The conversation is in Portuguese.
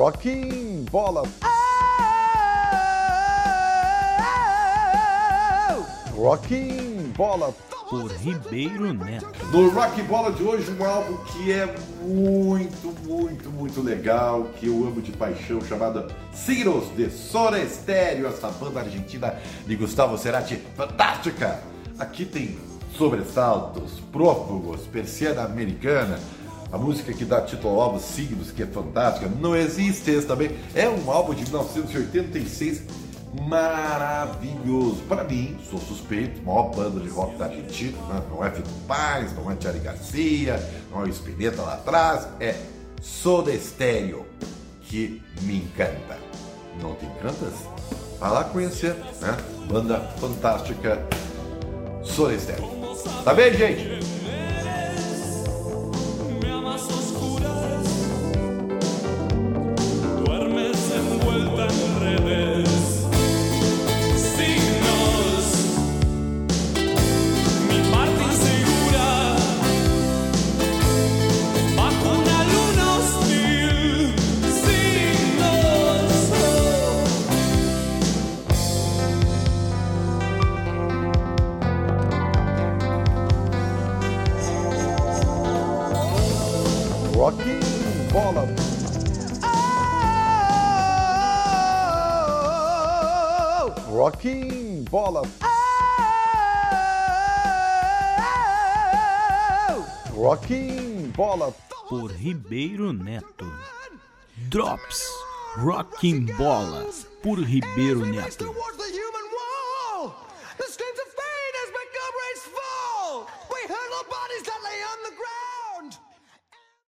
Rocking Bola. Rocking Bola. Por Ribeiro Neto. No Rock Bola de hoje, um álbum que é muito, muito, muito legal, que eu amo de paixão, chamado Ciros de Soda Estéreo, essa banda argentina de Gustavo Cerati, fantástica! Aqui tem sobressaltos, prófugos, persiana americana, a música que dá título ao álbum Signos, que é fantástica, não existe esse também, é um álbum de 1986 maravilhoso. Para mim, sou suspeito, maior banda de rock da Argentina, né? não é Fito Paz, não é Thierry Garcia, não é o Spinetta lá atrás, é Soda Stereo, que me encanta. Não te encantas? Vai lá conhecer, né? Banda fantástica Soda Stereo. Tá bem, gente? Rocking Bola. Rocking Bola. Rocking Bola. Por Ribeiro Neto. Drops. Rocking Bola. Por Ribeiro Neto. bodies that lay on the ground.